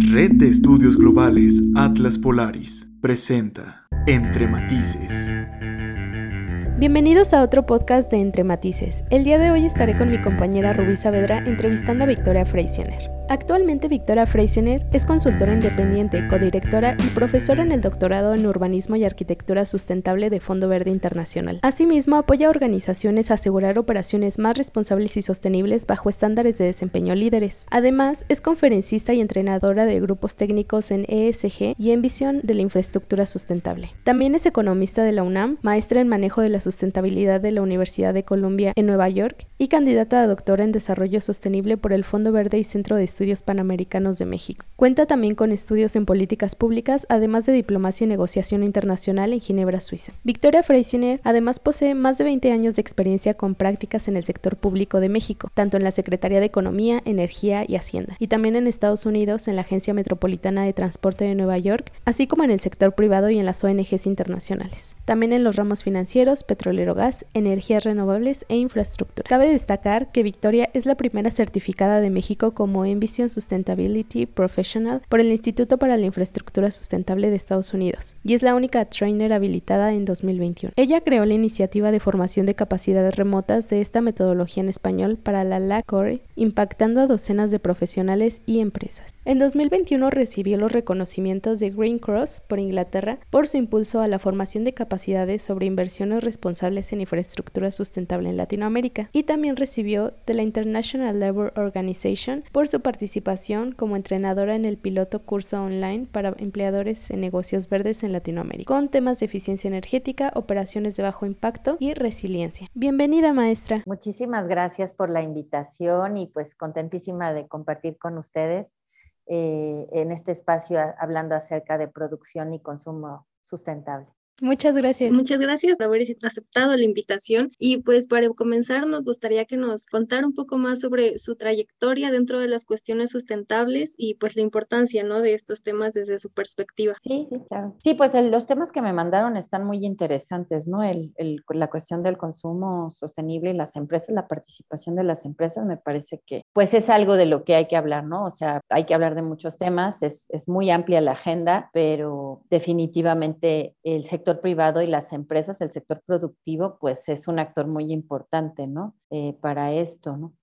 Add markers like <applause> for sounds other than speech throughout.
Red de Estudios Globales Atlas Polaris presenta Entre Matices. Bienvenidos a otro podcast de Entre Matices. El día de hoy estaré con mi compañera Rubí Saavedra entrevistando a Victoria Freisiner. Actualmente Victoria Freisiner es consultora independiente, codirectora y profesora en el doctorado en Urbanismo y Arquitectura Sustentable de Fondo Verde Internacional. Asimismo, apoya a organizaciones a asegurar operaciones más responsables y sostenibles bajo estándares de desempeño líderes. Además, es conferencista y entrenadora de grupos técnicos en ESG y en visión de la infraestructura sustentable. También es economista de la UNAM, maestra en manejo de la sustentabilidad de la Universidad de Columbia en Nueva York y candidata a doctora en desarrollo sostenible por el Fondo Verde y Centro de Estudios Panamericanos de México. Cuenta también con estudios en políticas públicas, además de diplomacia y negociación internacional en Ginebra, Suiza. Victoria Freisiner además posee más de 20 años de experiencia con prácticas en el sector público de México, tanto en la Secretaría de Economía, Energía y Hacienda, y también en Estados Unidos en la Agencia Metropolitana de Transporte de Nueva York, así como en el sector privado y en las ONGs internacionales. También en los ramos financieros, petrolero gas, energías renovables e infraestructura. Cabe destacar que Victoria es la primera certificada de México como Sustainability Professional por el Instituto para la Infraestructura Sustentable de Estados Unidos y es la única trainer habilitada en 2021. Ella creó la iniciativa de formación de capacidades remotas de esta metodología en español para la LACORE, impactando a docenas de profesionales y empresas. En 2021 recibió los reconocimientos de Green Cross por Inglaterra por su impulso a la formación de capacidades sobre inversiones responsables en infraestructura sustentable en Latinoamérica y también recibió de la International Labour Organization por su participación como entrenadora en el piloto curso online para empleadores en negocios verdes en Latinoamérica, con temas de eficiencia energética, operaciones de bajo impacto y resiliencia. Bienvenida, maestra. Muchísimas gracias por la invitación y pues contentísima de compartir con ustedes eh, en este espacio hablando acerca de producción y consumo sustentable. Muchas gracias. Muchas gracias por haber aceptado la invitación. Y pues para comenzar, nos gustaría que nos contara un poco más sobre su trayectoria dentro de las cuestiones sustentables y pues la importancia, ¿no? De estos temas desde su perspectiva. Sí, sí, claro. Sí, pues los temas que me mandaron están muy interesantes, ¿no? El, el, la cuestión del consumo sostenible y las empresas, la participación de las empresas, me parece que pues es algo de lo que hay que hablar, ¿no? O sea, hay que hablar de muchos temas, es, es muy amplia la agenda, pero definitivamente el sector privado y las empresas, el sector productivo, pues es un actor muy importante, ¿no? Eh, para esto, ¿no?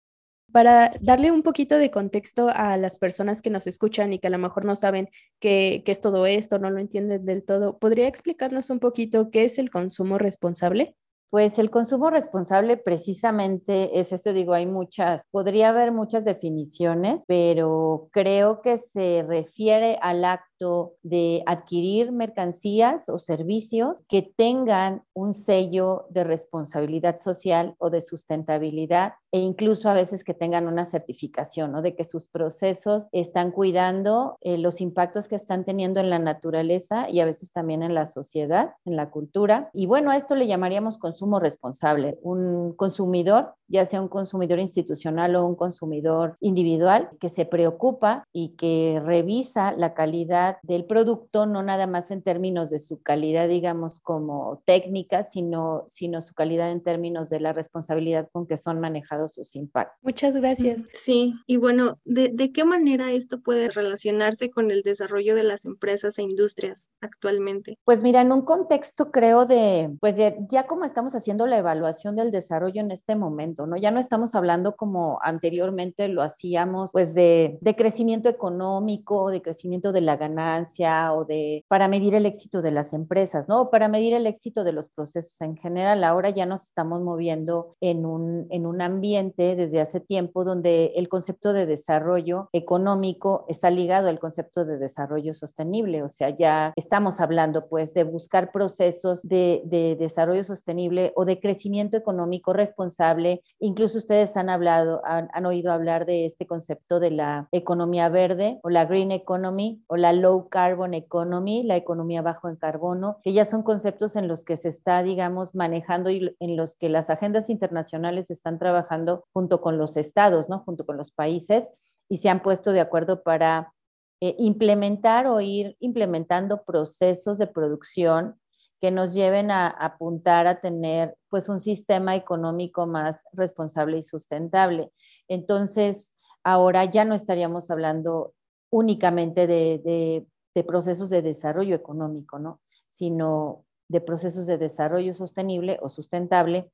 Para darle un poquito de contexto a las personas que nos escuchan y que a lo mejor no saben qué es todo esto, no lo entienden del todo, ¿podría explicarnos un poquito qué es el consumo responsable? Pues el consumo responsable precisamente es esto, digo, hay muchas, podría haber muchas definiciones, pero creo que se refiere al acto de adquirir mercancías o servicios que tengan un sello de responsabilidad social o de sustentabilidad e incluso a veces que tengan una certificación, ¿no? De que sus procesos están cuidando eh, los impactos que están teniendo en la naturaleza y a veces también en la sociedad, en la cultura. Y bueno, a esto le llamaríamos consumo responsable. Un consumidor ya sea un consumidor institucional o un consumidor individual, que se preocupa y que revisa la calidad del producto, no nada más en términos de su calidad, digamos, como técnica, sino, sino su calidad en términos de la responsabilidad con que son manejados sus impactos. Muchas gracias. Sí, y bueno, ¿de, de qué manera esto puede relacionarse con el desarrollo de las empresas e industrias actualmente? Pues mira, en un contexto creo de, pues ya, ya como estamos haciendo la evaluación del desarrollo en este momento, ¿no? Ya no estamos hablando como anteriormente lo hacíamos, pues de, crecimiento económico, de crecimiento de la ganancia o de para medir el éxito de las empresas, ¿no? Para medir el éxito de los procesos en general. Ahora ya nos estamos moviendo en un, en un ambiente desde hace tiempo donde el concepto de desarrollo económico está ligado al concepto de desarrollo sostenible. O sea, ya estamos hablando pues de buscar procesos de desarrollo sostenible o de crecimiento económico responsable Incluso ustedes han hablado, han, oído hablar de este concepto de la economía verde o la green economy o la low carbon economy, la economía bajo en carbono, que ya son conceptos en los que se está, digamos, manejando y en los que las agendas internacionales están trabajando junto con los estados, ¿no? Junto con los países y se han puesto de acuerdo para eh, implementar o ir implementando procesos de producción que nos lleven a, apuntar a tener pues un sistema económico más responsable y sustentable. Entonces, ahora ya no estaríamos hablando únicamente de, de procesos de desarrollo económico, ¿no? sino de procesos de desarrollo sostenible o sustentable,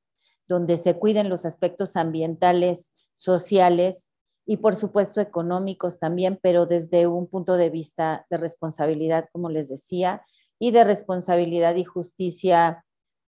donde se cuiden los aspectos ambientales, sociales y por supuesto económicos también, pero desde un punto de vista de responsabilidad, como les decía, y de responsabilidad y justicia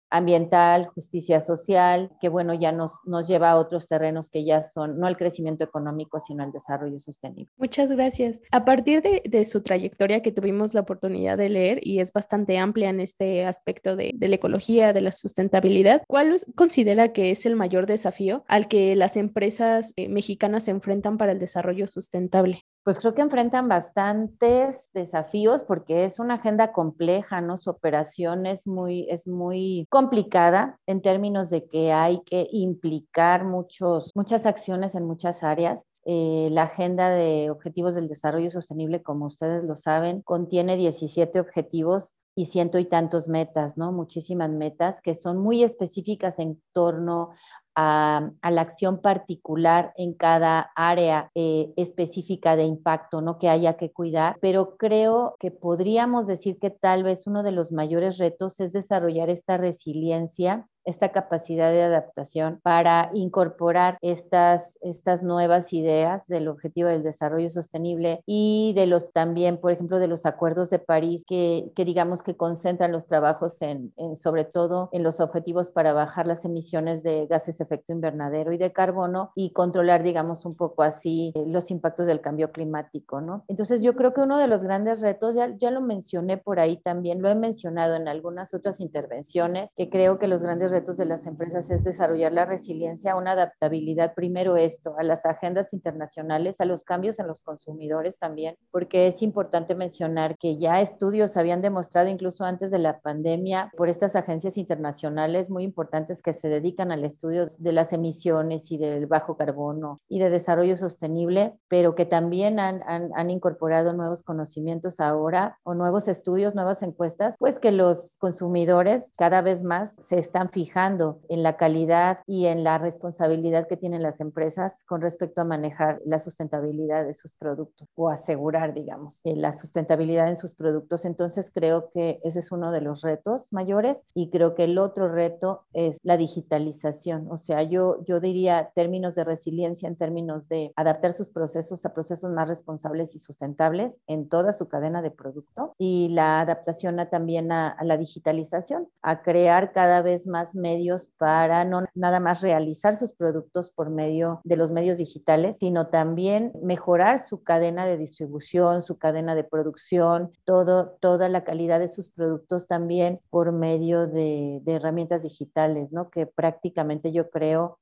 ambiental, justicia social, que bueno, ya nos, nos lleva a otros terrenos que ya son no al crecimiento económico, sino al desarrollo sostenible. Muchas gracias. A partir de, de su trayectoria que tuvimos la oportunidad de leer y es bastante amplia en este aspecto de, de la ecología, de la sustentabilidad, ¿cuál considera que es el mayor desafío al que las empresas eh, mexicanas se enfrentan para el desarrollo sustentable? Pues creo que enfrentan bastantes desafíos porque es una agenda compleja. Su operación es muy, es muy complicada en términos de que hay que implicar muchos, muchas acciones en muchas áreas. Eh, la agenda de objetivos del desarrollo sostenible, como ustedes lo saben, contiene 17 objetivos y ciento y tantos metas, ¿no? Muchísimas metas que son muy específicas en torno a, la acción particular en cada área eh, específica de impacto, ¿no? Que haya que cuidar, pero creo que podríamos decir que tal vez uno de los mayores retos es desarrollar esta resiliencia esta capacidad de adaptación para incorporar estas, estas nuevas ideas del objetivo del desarrollo sostenible y de los también, por ejemplo, de los acuerdos de París que, que digamos que concentran los trabajos en, en, sobre todo en los objetivos para bajar las emisiones de gases de efecto invernadero y de carbono y controlar, digamos, un poco así eh, los impactos del cambio climático, ¿no? Entonces yo creo que uno de los grandes retos, ya, ya lo mencioné por ahí también, lo he mencionado en algunas otras intervenciones, que creo que los grandes retos de las empresas es desarrollar la resiliencia, una adaptabilidad, primero esto, a las agendas internacionales, a los cambios en los consumidores también, porque es importante mencionar que ya estudios habían demostrado incluso antes de la pandemia por estas agencias internacionales muy importantes que se dedican al estudio de las emisiones y del bajo carbono y de desarrollo sostenible, pero que también han, han, han incorporado nuevos conocimientos ahora o nuevos estudios, nuevas encuestas, pues que los consumidores cada vez más se están fijando en la calidad y en la responsabilidad que tienen las empresas con respecto a manejar la sustentabilidad de sus productos o asegurar, digamos, eh, la sustentabilidad en sus productos. Entonces creo que ese es uno de los retos mayores y creo que el otro reto es la digitalización. O sea, yo, yo diría términos de resiliencia, en términos de adaptar sus procesos a procesos más responsables y sustentables en toda su cadena de producto y la adaptación también a, a la digitalización, a crear cada vez más medios para no nada más realizar sus productos por medio de los medios digitales, sino también mejorar su cadena de distribución, su cadena de producción, todo, toda la calidad de sus productos también por medio de, de herramientas digitales, ¿no? Que prácticamente yo creo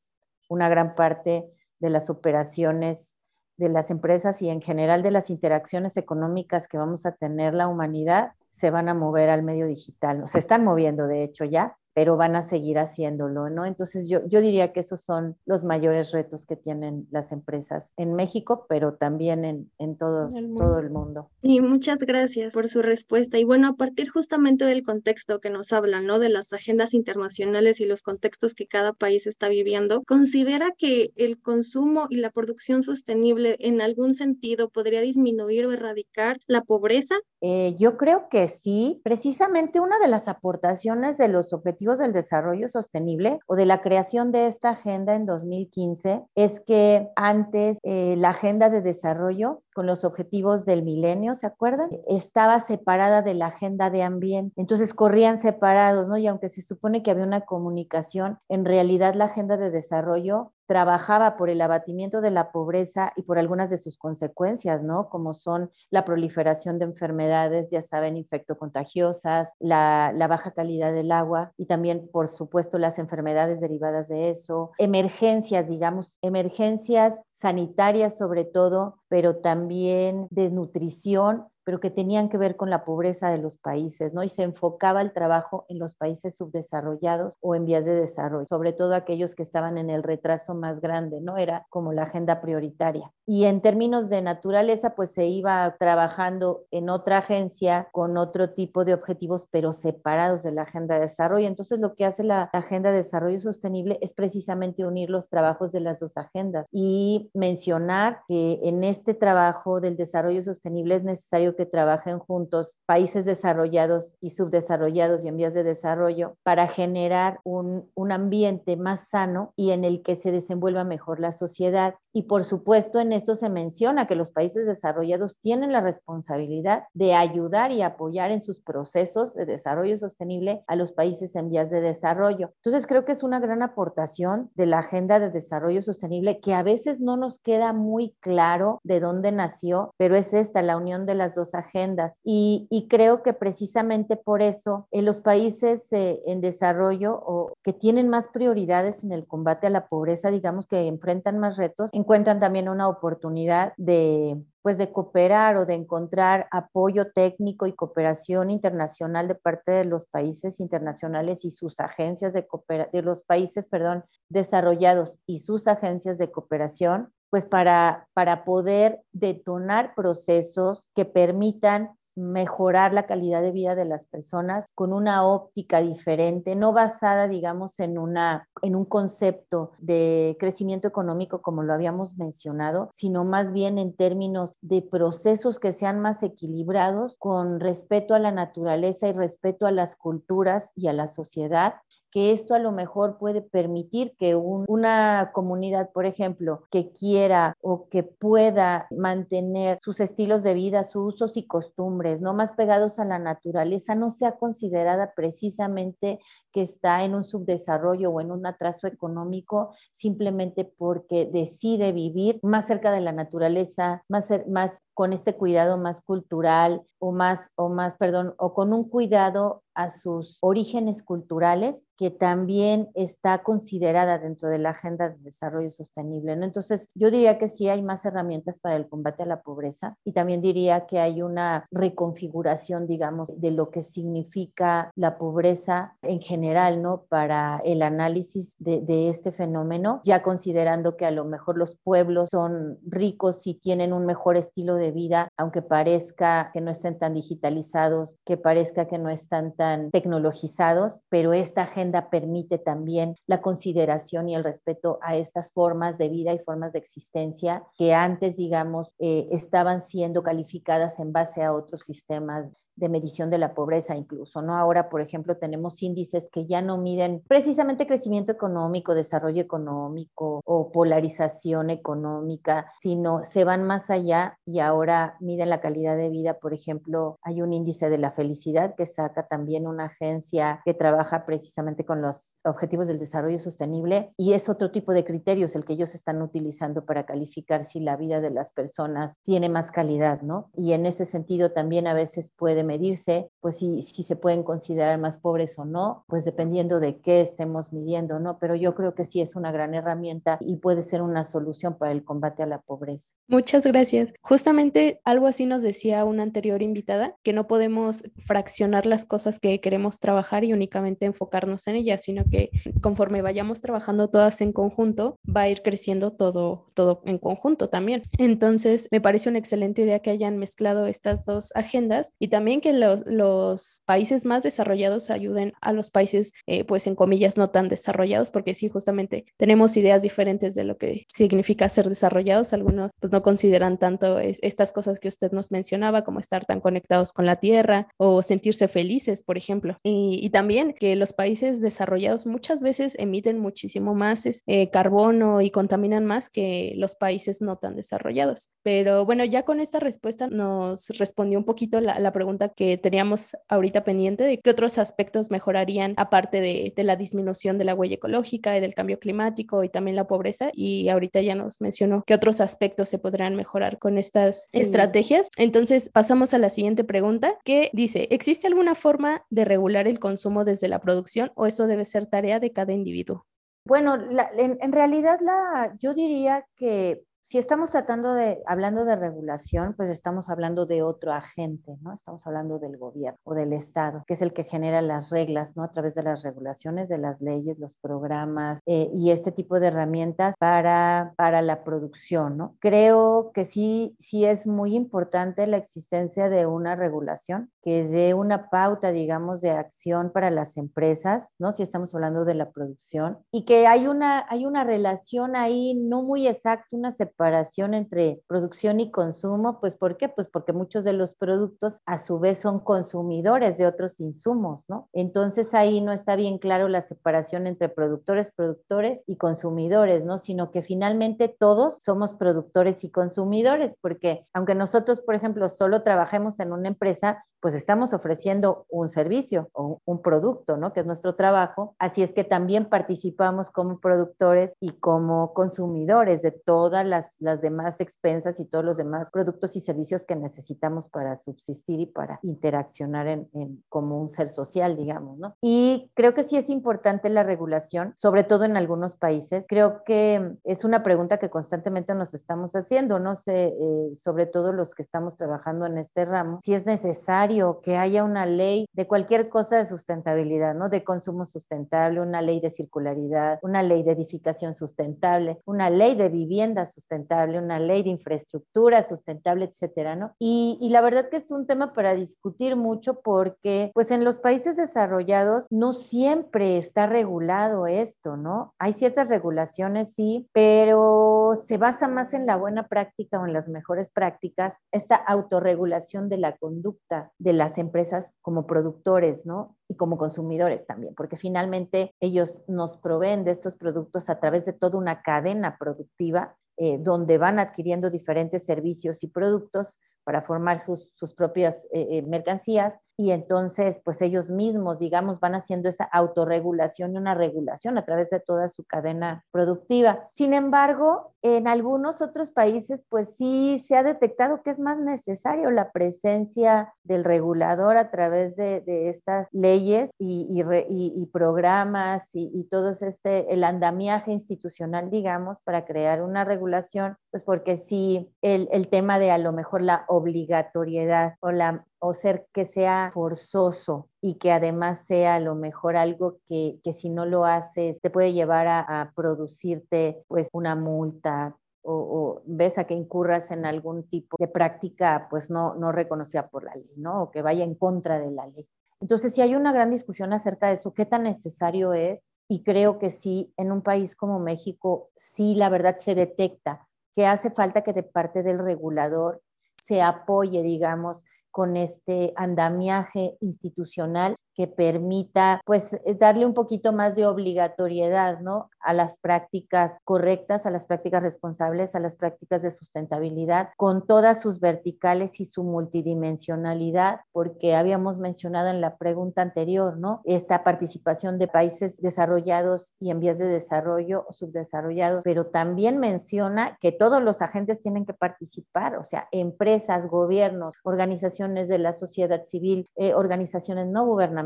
una gran parte de las operaciones de las empresas y en general de las interacciones económicas que vamos a tener la humanidad se van a mover al medio digital, se están moviendo de hecho ya, pero van a seguir haciéndolo, ¿no? Entonces yo, yo diría que esos son los mayores retos que tienen las empresas en México, pero también en, en todo, el todo el mundo. Sí, muchas gracias por su respuesta. Y bueno, a partir justamente del contexto que nos hablan, ¿no? De las agendas internacionales y los contextos que cada país está viviendo, ¿considera que el consumo y la producción sostenible en algún sentido podría disminuir o erradicar la pobreza? Eh, yo creo que sí. Precisamente una de las aportaciones de los objetivos del Desarrollo Sostenible o de la creación de esta agenda en 2015 es que antes eh, la agenda de desarrollo con los objetivos del milenio, ¿se acuerdan? Estaba separada de la agenda de ambiente, entonces corrían separados, ¿no? Y aunque se supone que había una comunicación, en realidad la agenda de desarrollo trabajaba por el abatimiento de la pobreza y por algunas de sus consecuencias, ¿no? Como son la proliferación de enfermedades, ya saben, infectocontagiosas, la, la baja calidad del agua y también, por supuesto, las enfermedades derivadas de eso, emergencias, digamos, emergencias sanitarias sobre todo, pero también de nutrición pero que tenían que ver con la pobreza de los países, ¿no? Y se enfocaba el trabajo en los países subdesarrollados o en vías de desarrollo, sobre todo aquellos que estaban en el retraso más grande, ¿no? Era como la agenda prioritaria. Y en términos de naturaleza, pues se iba trabajando en otra agencia con otro tipo de objetivos, pero separados de la agenda de desarrollo. Entonces, lo que hace la agenda de desarrollo sostenible es precisamente unir los trabajos de las dos agendas y mencionar que en este trabajo del desarrollo sostenible es necesario que trabajen juntos países desarrollados y subdesarrollados y en vías de desarrollo para generar un, un ambiente más sano y en el que se desenvuelva mejor la sociedad. Y por supuesto, en esto se menciona que los países desarrollados tienen la responsabilidad de ayudar y apoyar en sus procesos de desarrollo sostenible a los países en vías de desarrollo. Entonces, creo que es una gran aportación de la Agenda de Desarrollo Sostenible que a veces no nos queda muy claro de dónde nació, pero es esta, la unión de las dos agendas. Y, creo que precisamente por eso en los países eh, en desarrollo o que tienen más prioridades en el combate a la pobreza, digamos que enfrentan más retos, encuentran también una oportunidad de pues de cooperar o de encontrar apoyo técnico y cooperación internacional de parte de los países internacionales y sus agencias de de los países, perdón, desarrollados y sus agencias de cooperación, pues para, para poder detonar procesos que permitan mejorar la calidad de vida de las personas con una óptica diferente, no basada, digamos, en, una, en un concepto de crecimiento económico como lo habíamos mencionado, sino más bien en términos de procesos que sean más equilibrados con respeto a la naturaleza y respeto a las culturas y a la sociedad que esto a lo mejor puede permitir que una comunidad, por ejemplo, que quiera o que pueda mantener sus estilos de vida, sus usos y costumbres, no más pegados a la naturaleza, no sea considerada precisamente que está en un subdesarrollo o en un atraso económico simplemente porque decide vivir más cerca de la naturaleza, más, más con este cuidado más cultural o más, o más, perdón, o con un cuidado a sus orígenes culturales que también está considerada dentro de la Agenda de Desarrollo Sostenible. ¿no? Entonces, yo diría que sí hay más herramientas para el combate a la pobreza y también diría que hay una reconfiguración, digamos, de lo que significa la pobreza en general, ¿no? Para el análisis de, de este fenómeno, ya considerando que a lo mejor los pueblos son ricos y tienen un mejor estilo de vida, aunque parezca que no estén tan digitalizados, que parezca que no están tan tecnologizados, pero esta agenda permite también la consideración y el respeto a estas formas de vida y formas de existencia que antes, digamos, eh, estaban siendo calificadas en base a otros sistemas de medición de la pobreza incluso, ¿no? Ahora, por ejemplo, tenemos índices que ya no miden precisamente crecimiento económico, desarrollo económico o polarización económica, sino se van más allá y ahora miden la calidad de vida. Por ejemplo, hay un índice de la felicidad que saca también una agencia que trabaja precisamente con los objetivos del desarrollo sostenible y es otro tipo de criterios el que ellos están utilizando para calificar si la vida de las personas tiene más calidad, ¿no? Y en ese sentido también a veces puede medirse, pues si, si se pueden considerar más pobres o no, pues dependiendo de qué estemos midiendo, ¿no? Pero yo creo que sí es una gran herramienta y puede ser una solución para el combate a la pobreza. Muchas gracias. Justamente algo así nos decía una anterior invitada, que no podemos fraccionar las cosas que queremos trabajar y únicamente enfocarnos en ellas, sino que conforme vayamos trabajando todas en conjunto, va a ir creciendo todo, todo en conjunto también. Entonces, me parece una excelente idea que hayan mezclado estas dos agendas y también que los, los países más desarrollados ayuden a los países, eh, pues en comillas, no tan desarrollados, porque sí, justamente tenemos ideas diferentes de lo que significa ser desarrollados. Algunos pues no consideran tanto estas cosas que usted nos mencionaba, como estar tan conectados con la tierra o sentirse felices, por ejemplo. Y, también que los países desarrollados muchas veces emiten muchísimo más eh, carbono y contaminan más que los países no tan desarrollados. Pero bueno, ya con esta respuesta nos respondió un poquito la, la pregunta que teníamos ahorita pendiente de qué otros aspectos mejorarían aparte de, de, la disminución de la huella ecológica y del cambio climático y también la pobreza. Y ahorita ya nos mencionó qué otros aspectos se podrán mejorar con estas estrategias. Entonces pasamos a la siguiente pregunta que dice, ¿existe alguna forma de regular el consumo desde la producción o eso debe ser tarea de cada individuo? Bueno, la, en, en, realidad la, yo diría que si estamos tratando de, hablando de regulación, pues estamos hablando de otro agente, ¿no? Estamos hablando del gobierno o del Estado, que es el que genera las reglas, ¿no? A través de las regulaciones, de las leyes, los programas eh, y este tipo de herramientas para, para la producción, ¿no? Creo que sí, sí es muy importante la existencia de una regulación que dé una pauta, digamos, de acción para las empresas, ¿no? Si estamos hablando de la producción y que hay una, hay una relación ahí no muy exacta, una separación entre producción y consumo, pues ¿por qué? Pues porque muchos de los productos a su vez son consumidores de otros insumos, ¿no? Entonces ahí no está bien claro la separación entre productores, productores y consumidores, ¿no? Sino que finalmente todos somos productores y consumidores, porque aunque nosotros, por ejemplo, solo trabajemos en una empresa, pues estamos ofreciendo un servicio o un producto, ¿no? Que es nuestro trabajo. Así es que también participamos como productores y como consumidores de todas las, las demás expensas y todos los demás productos y servicios que necesitamos para subsistir y para interaccionar en, en, como un ser social, digamos, ¿no? Y creo que sí es importante la regulación, sobre todo en algunos países. Creo que es una pregunta que constantemente nos estamos haciendo, no sé, eh, sobre todo los que estamos trabajando en este ramo, si es necesario que haya una ley de cualquier cosa de sustentabilidad, ¿no? De consumo sustentable, una ley de circularidad, una ley de edificación sustentable, una ley de vivienda sustentable, una ley de infraestructura sustentable, etcétera, ¿no? Y, y la verdad que es un tema para discutir mucho porque, pues en los países desarrollados no siempre está regulado esto, ¿no? Hay ciertas regulaciones, sí, pero se basa más en la buena práctica o en las mejores prácticas, esta autorregulación de la conducta de las empresas como productores, ¿no? Y como consumidores también, porque finalmente ellos nos proveen de estos productos a través de toda una cadena productiva eh, donde van adquiriendo diferentes servicios y productos para formar sus, sus propias eh, eh, mercancías y entonces pues ellos mismos, digamos, van haciendo esa autorregulación y una regulación a través de toda su cadena productiva. Sin embargo, en algunos otros países pues sí se ha detectado que es más necesario la presencia del regulador a través de, de estas leyes y, y, y, y programas y, todo este, el andamiaje institucional, digamos, para crear una regulación, pues porque sí, el, el tema de a lo mejor la obligatoriedad o la o ser que sea forzoso y que además sea a lo mejor algo que, que si no lo haces te puede llevar a, producirte pues una multa o, ves a que incurras en algún tipo de práctica pues no, no reconocida por la ley, ¿no? O que vaya en contra de la ley. Entonces, si hay una gran discusión acerca de eso, qué tan necesario es, y creo que sí, en un país como México, sí, la verdad se detecta que hace falta que de parte del regulador se apoye, digamos, con este andamiaje institucional que permita pues eh, darle un poquito más de obligatoriedad, ¿no? A las prácticas correctas, a las prácticas responsables, a las prácticas de sustentabilidad, con todas sus verticales y su multidimensionalidad, porque habíamos mencionado en la pregunta anterior, ¿no? Esta participación de países desarrollados y en vías de desarrollo o subdesarrollados, pero también menciona que todos los agentes tienen que participar, o sea, empresas, gobiernos, organizaciones de la sociedad civil, eh, organizaciones no gubernamentales,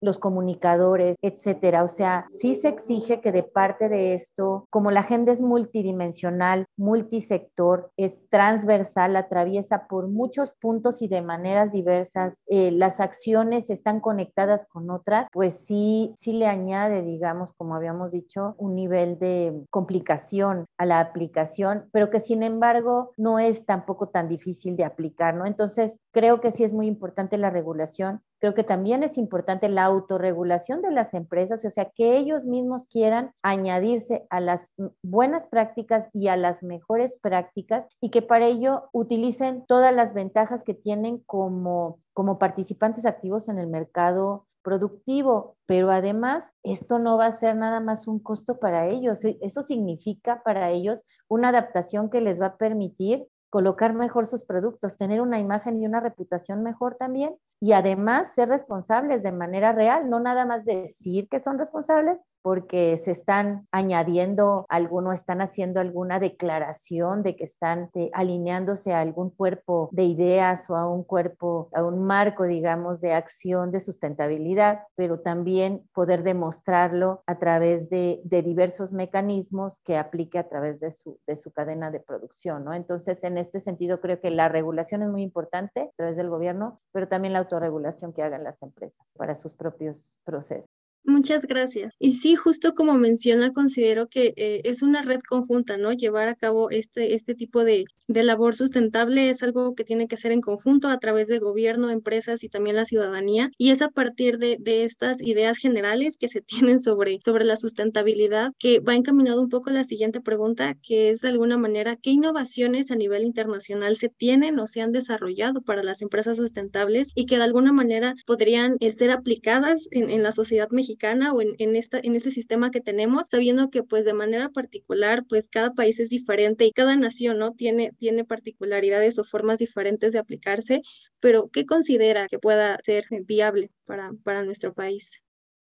los comunicadores, etcétera. O sea, sí se exige que de parte de esto, como la agenda es multidimensional, multisector, es transversal, atraviesa por muchos puntos y de maneras diversas, eh, las acciones están conectadas con otras, pues sí, sí le añade, digamos, como habíamos dicho, un nivel de complicación a la aplicación, pero que sin embargo no es tampoco tan difícil de aplicar, ¿no? Entonces, creo que sí es muy importante la regulación, Creo que también es importante la autorregulación de las empresas, o sea, que ellos mismos quieran añadirse a las buenas prácticas y a las mejores prácticas y que para ello utilicen todas las ventajas que tienen como, como participantes activos en el mercado productivo, pero además esto no va a ser nada más un costo para ellos, e, eso significa para ellos una adaptación que les va a permitir colocar mejor sus productos, tener una imagen y una reputación mejor también y además ser responsables de manera real, no nada más decir que son responsables porque se están añadiendo alguno, están haciendo alguna declaración de que están de, alineándose a algún cuerpo de ideas o a un cuerpo, a un marco, digamos, de acción de sustentabilidad, pero también poder demostrarlo a través de, de diversos mecanismos que aplique a través de su, de su cadena de producción, ¿no? Entonces, en este sentido, creo que la regulación es muy importante a través del gobierno, pero también la autorregulación que hagan las empresas para sus propios procesos. Muchas gracias. Y sí, justo como menciona, considero que eh, es una red conjunta, ¿no? Llevar a cabo este, este tipo de, de, labor sustentable es algo que tiene que ser en conjunto a través de gobierno, empresas y también la ciudadanía. Y es a partir de, de estas ideas generales que se <laughs> tienen sobre, sobre la sustentabilidad que va encaminado un poco a la siguiente pregunta, que es de alguna manera, ¿qué innovaciones a nivel internacional se tienen o se han desarrollado para las empresas sustentables y que de alguna manera podrían eh, ser aplicadas en, en la sociedad mexicana? O en, en, esta, en este sistema que tenemos, sabiendo que pues de manera particular, pues cada país es diferente y cada nación, ¿no? Tiene, tiene particularidades o formas diferentes de aplicarse, pero ¿qué considera que pueda ser viable para, para nuestro país?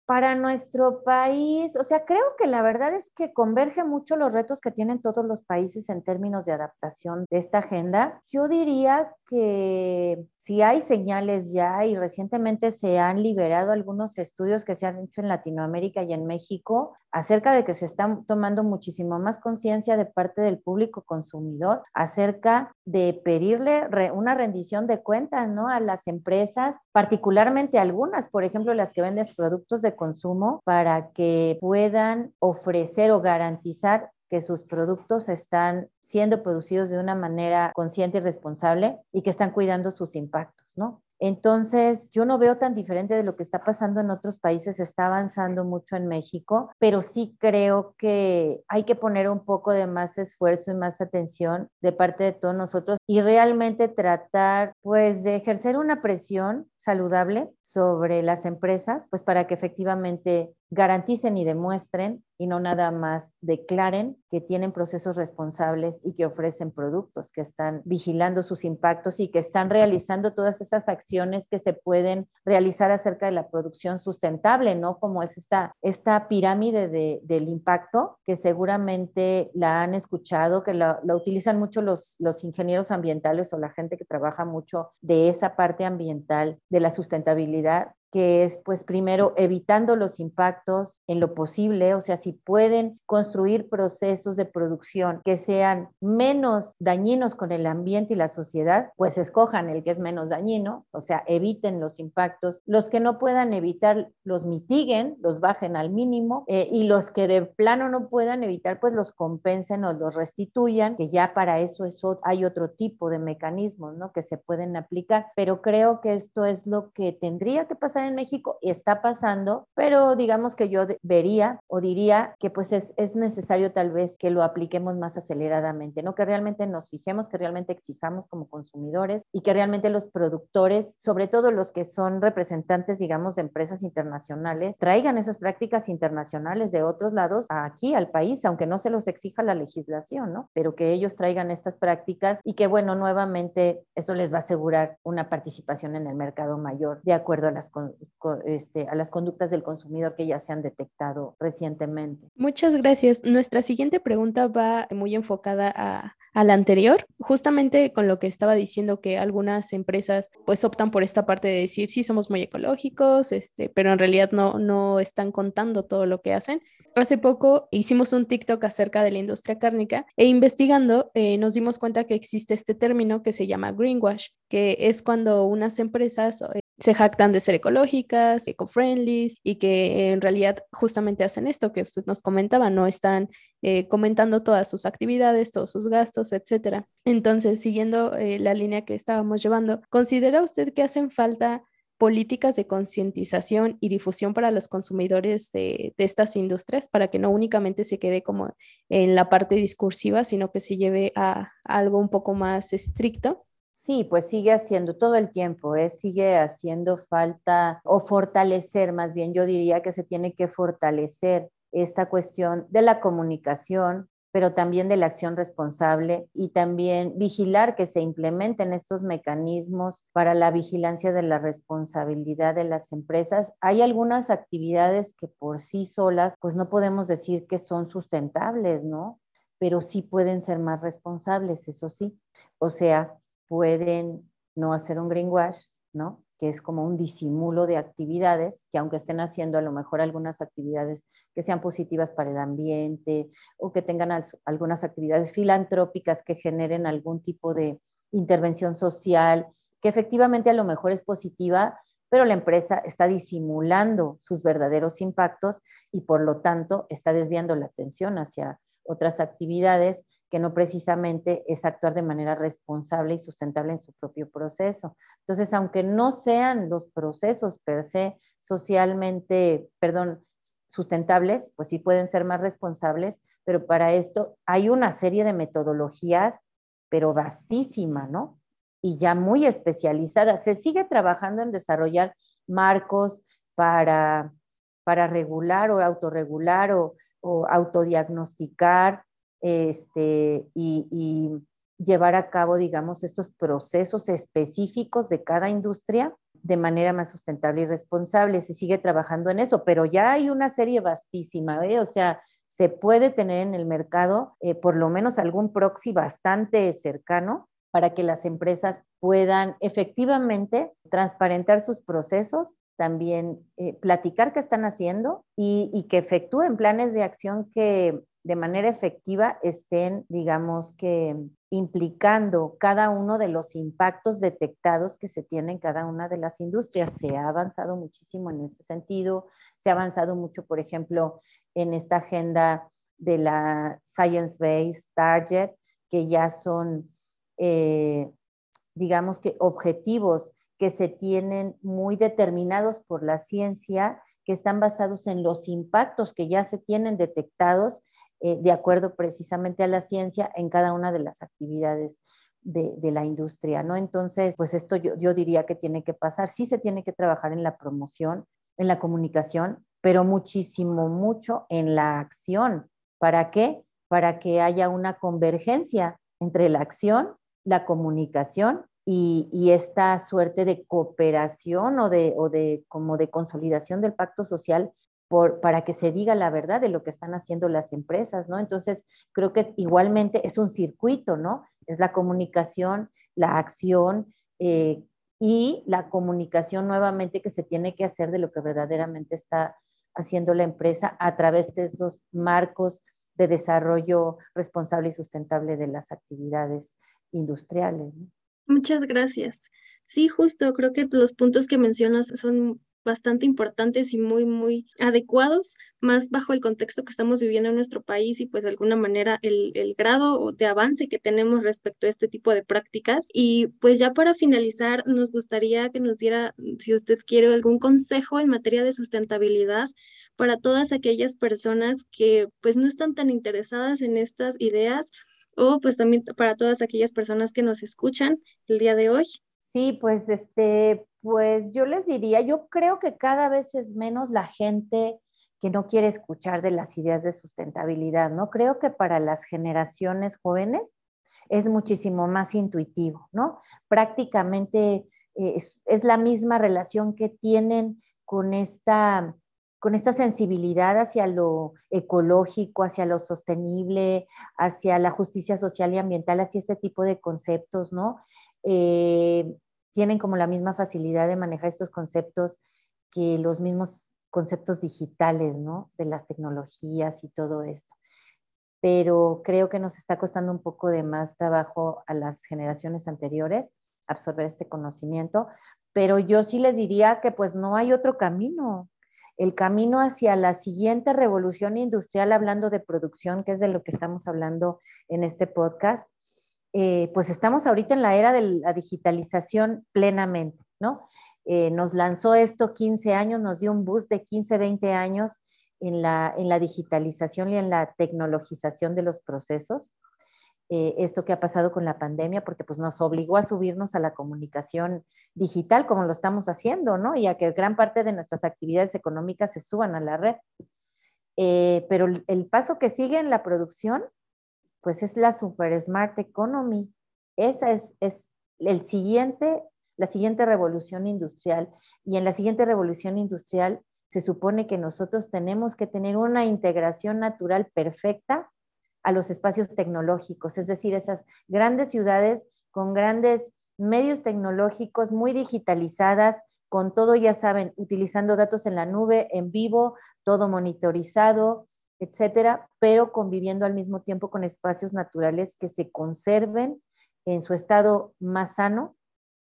Para nuestro país, o sea, creo que la verdad es que converge mucho los retos que tienen todos los países en términos de adaptación de esta agenda. Yo diría que si hay señales ya y recientemente se han liberado algunos estudios que se han hecho en Latinoamérica y en México acerca de que se está tomando muchísimo más conciencia de parte del público consumidor acerca de pedirle una rendición de cuentas ¿no? a las empresas, particularmente algunas, por ejemplo, las que venden productos de consumo, para que puedan ofrecer o garantizar que sus productos están siendo producidos de una manera consciente y responsable y que están cuidando sus impactos, ¿no? Entonces, yo no veo tan diferente de lo que está pasando en otros países, está avanzando mucho en México, pero sí creo que hay que poner un poco de más esfuerzo y más atención de parte de todos nosotros y realmente tratar, pues, de ejercer una presión saludable sobre las empresas, pues para que efectivamente garanticen y demuestren y no nada más declaren que tienen procesos responsables y que ofrecen productos, que están vigilando sus impactos y que están realizando todas esas acciones que se pueden realizar acerca de la producción sustentable, ¿no? Como es esta, esta pirámide de, del impacto, que seguramente la han escuchado, que la, la utilizan mucho los, los ingenieros ambientales o la gente que trabaja mucho de esa parte ambiental de la sustentabilidad que es pues primero evitando los impactos en lo posible, o sea, si pueden construir procesos de producción que sean menos dañinos con el ambiente y la sociedad, pues escojan el que es menos dañino, o sea, eviten los impactos. Los que no puedan evitar, los mitiguen, los bajen al mínimo, eh, y los que de plano no puedan evitar, pues los compensen o los restituyan, que ya para eso, eso hay otro tipo de mecanismos, ¿no? Que se pueden aplicar, pero creo que esto es lo que tendría que pasar en México está pasando, pero digamos que yo vería o diría que pues es, es necesario tal vez que lo apliquemos más aceleradamente, ¿no? Que realmente nos fijemos, que realmente exijamos como consumidores y que realmente los productores, sobre todo los que son representantes, digamos, de empresas internacionales, traigan esas prácticas internacionales de otros lados aquí al país, aunque no se los exija la legislación, ¿no? Pero que ellos traigan estas prácticas y que, bueno, nuevamente eso les va a asegurar una participación en el mercado mayor de acuerdo a las este, a las conductas del consumidor que ya se han detectado recientemente. Muchas gracias. Nuestra siguiente pregunta va muy enfocada a, a la anterior, justamente con lo que estaba diciendo que algunas empresas pues optan por esta parte de decir sí somos muy ecológicos, este, pero en realidad no, no están contando todo lo que hacen. Hace poco hicimos un TikTok acerca de la industria cárnica e investigando eh, nos dimos cuenta que existe este término que se llama greenwash, que es cuando unas empresas eh, se jactan de ser ecológicas, eco-friendly y que en realidad justamente hacen esto que usted nos comentaba, no están eh, comentando todas sus actividades, todos sus gastos, etcétera. Entonces, siguiendo eh, la línea que estábamos llevando, ¿considera usted que hacen falta políticas de concientización y difusión para los consumidores de, estas industrias para que no únicamente se quede como en la parte discursiva, sino que se lleve a algo un poco más estricto? Sí, pues sigue haciendo todo el tiempo, ¿eh? sigue haciendo falta o fortalecer, más bien yo diría que se tiene que fortalecer esta cuestión de la comunicación, pero también de la acción responsable y también vigilar que se implementen estos mecanismos para la vigilancia de la responsabilidad de las empresas. Hay algunas actividades que por sí solas, pues no podemos decir que son sustentables, ¿no? Pero sí pueden ser más responsables, eso sí. O sea, pueden no hacer un greenwash, ¿no? que es como un disimulo de actividades, que aunque estén haciendo a lo mejor algunas actividades que sean positivas para el ambiente o que tengan algunas actividades filantrópicas que generen algún tipo de intervención social, que efectivamente a lo mejor es positiva, pero la empresa está disimulando sus verdaderos impactos y por lo tanto está desviando la atención hacia otras actividades que no precisamente es actuar de manera responsable y sustentable en su propio proceso. Entonces, aunque no sean los procesos per se socialmente, perdón, sustentables, pues sí pueden ser más responsables, pero para esto hay una serie de metodologías, pero vastísima, ¿no? Y ya muy especializada. Se sigue trabajando en desarrollar marcos para, para regular o autorregular o, o autodiagnosticar este, y, llevar a cabo, digamos, estos procesos específicos de cada industria de manera más sustentable y responsable. Se sigue trabajando en eso, pero ya hay una serie vastísima, ¿eh? o sea, se puede tener en el mercado eh, por lo menos algún proxy bastante cercano para que las empresas puedan efectivamente transparentar sus procesos, también eh, platicar qué están haciendo y, y que efectúen planes de acción que de manera efectiva estén, digamos que, implicando cada uno de los impactos detectados que se tienen en cada una de las industrias. Se ha avanzado muchísimo en ese sentido, se ha avanzado mucho, por ejemplo, en esta agenda de la Science Based Target, que ya son, eh, digamos que, objetivos que se tienen muy determinados por la ciencia, que están basados en los impactos que ya se tienen detectados eh, de acuerdo precisamente a la ciencia en cada una de las actividades de, la industria, ¿no? Entonces, pues esto yo, yo diría que tiene que pasar, sí se tiene que trabajar en la promoción, en la comunicación, pero muchísimo, mucho en la acción. ¿Para qué? Para que haya una convergencia entre la acción, la comunicación y, y, esta suerte de cooperación o de, o de como de consolidación del pacto social para que se diga la verdad de lo que están haciendo las empresas, ¿no? Entonces, creo que igualmente es un circuito, ¿no? Es la comunicación, la acción eh, y la comunicación nuevamente que se tiene que hacer de lo que verdaderamente está haciendo la empresa a través de estos marcos de desarrollo responsable y sustentable de las actividades industriales. Muchas gracias. Sí, justo, creo que los puntos que mencionas son bastante importantes y muy, muy adecuados, más bajo el contexto que estamos viviendo en nuestro país y pues de alguna manera el, el grado de avance que tenemos respecto a este tipo de prácticas. Y pues ya para finalizar, nos gustaría que nos diera, si usted quiere, algún consejo en materia de sustentabilidad para todas aquellas personas que pues no están tan interesadas en estas ideas o pues también para todas aquellas personas que nos escuchan el día de hoy. Sí, pues este, pues yo les diría, yo creo que cada vez es menos la gente que no quiere escuchar de las ideas de sustentabilidad, ¿no? Creo que para las generaciones jóvenes es muchísimo más intuitivo, ¿no? Prácticamente eh, es, la misma relación que tienen con esta, con esta sensibilidad hacia lo ecológico, hacia lo sostenible, hacia la justicia social y ambiental, hacia este tipo de conceptos, ¿no? Eh, tienen como la misma facilidad de manejar estos conceptos que los mismos conceptos digitales, ¿no? De las tecnologías y todo esto. Pero creo que nos está costando un poco de más trabajo a las generaciones anteriores absorber este conocimiento, pero yo sí les diría que pues no hay otro camino. El camino hacia la siguiente revolución industrial, hablando de producción, que es de lo que estamos hablando en este podcast, eh, pues estamos ahorita en la era de la digitalización plenamente, ¿no? Eh, nos lanzó esto 15 años, nos dio un boost de 15, 20 años en la, en la digitalización y en la tecnologización de los procesos. Eh, esto que ha pasado con la pandemia, porque pues nos obligó a subirnos a la comunicación digital como lo estamos haciendo, ¿no? Y a que gran parte de nuestras actividades económicas se suban a la red. pero el paso que sigue en la producción pues es la Super Smart Economy. Esa es, es el siguiente, la siguiente revolución industrial. Y en la siguiente revolución industrial se supone que nosotros tenemos que tener una integración natural perfecta a los espacios tecnológicos, es decir, esas grandes ciudades con grandes medios tecnológicos muy digitalizadas, con todo, ya saben, utilizando datos en la nube, en vivo, todo monitorizado, etcétera, pero conviviendo al mismo tiempo con espacios naturales que se conserven en su estado más sano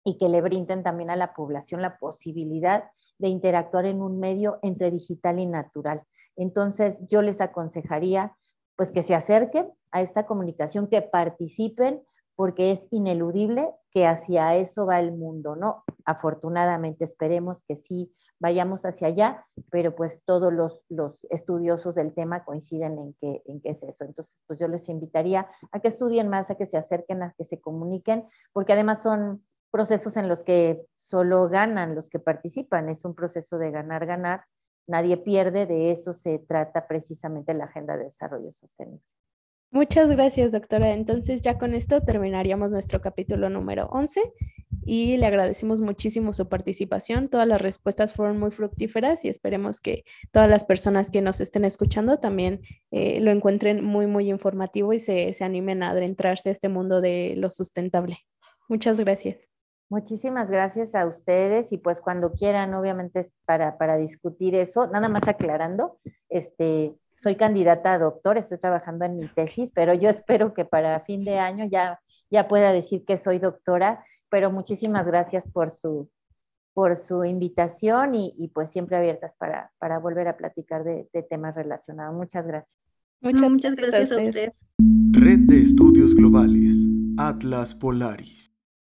y que le brinden también a la población la posibilidad de interactuar en un medio entre digital y natural. Entonces, yo les aconsejaría pues que se acerquen a esta comunicación, que participen, porque es ineludible que hacia eso va el mundo, ¿no? Afortunadamente esperemos que sí vayamos hacia allá, pero pues todos los, los estudiosos del tema coinciden en que, en que es eso. Entonces, pues yo les invitaría a que estudien más, a que se acerquen, a que se comuniquen, porque además son procesos en los que solo ganan los que participan, es un proceso de ganar, ganar, nadie pierde, de eso se trata precisamente la Agenda de Desarrollo Sostenible. Muchas gracias, doctora. Entonces ya con esto terminaríamos nuestro capítulo número 11 y le agradecemos muchísimo su participación. Todas las respuestas fueron muy fructíferas y esperemos que todas las personas que nos estén escuchando también eh, lo encuentren muy, muy informativo y se, se animen a adentrarse a este mundo de lo sustentable. Muchas gracias. Muchísimas gracias a ustedes y pues cuando quieran, obviamente, para, para discutir eso, nada más aclarando, este, soy candidata a doctor, estoy trabajando en mi tesis, pero yo espero que para fin de año ya, ya pueda decir que soy doctora, pero muchísimas gracias por su, por su invitación y, pues siempre abiertas para, para volver a platicar de, temas relacionados. Muchas gracias. Muchas, muchas gracias a usted. Red de Estudios Globales, Atlas Polaris.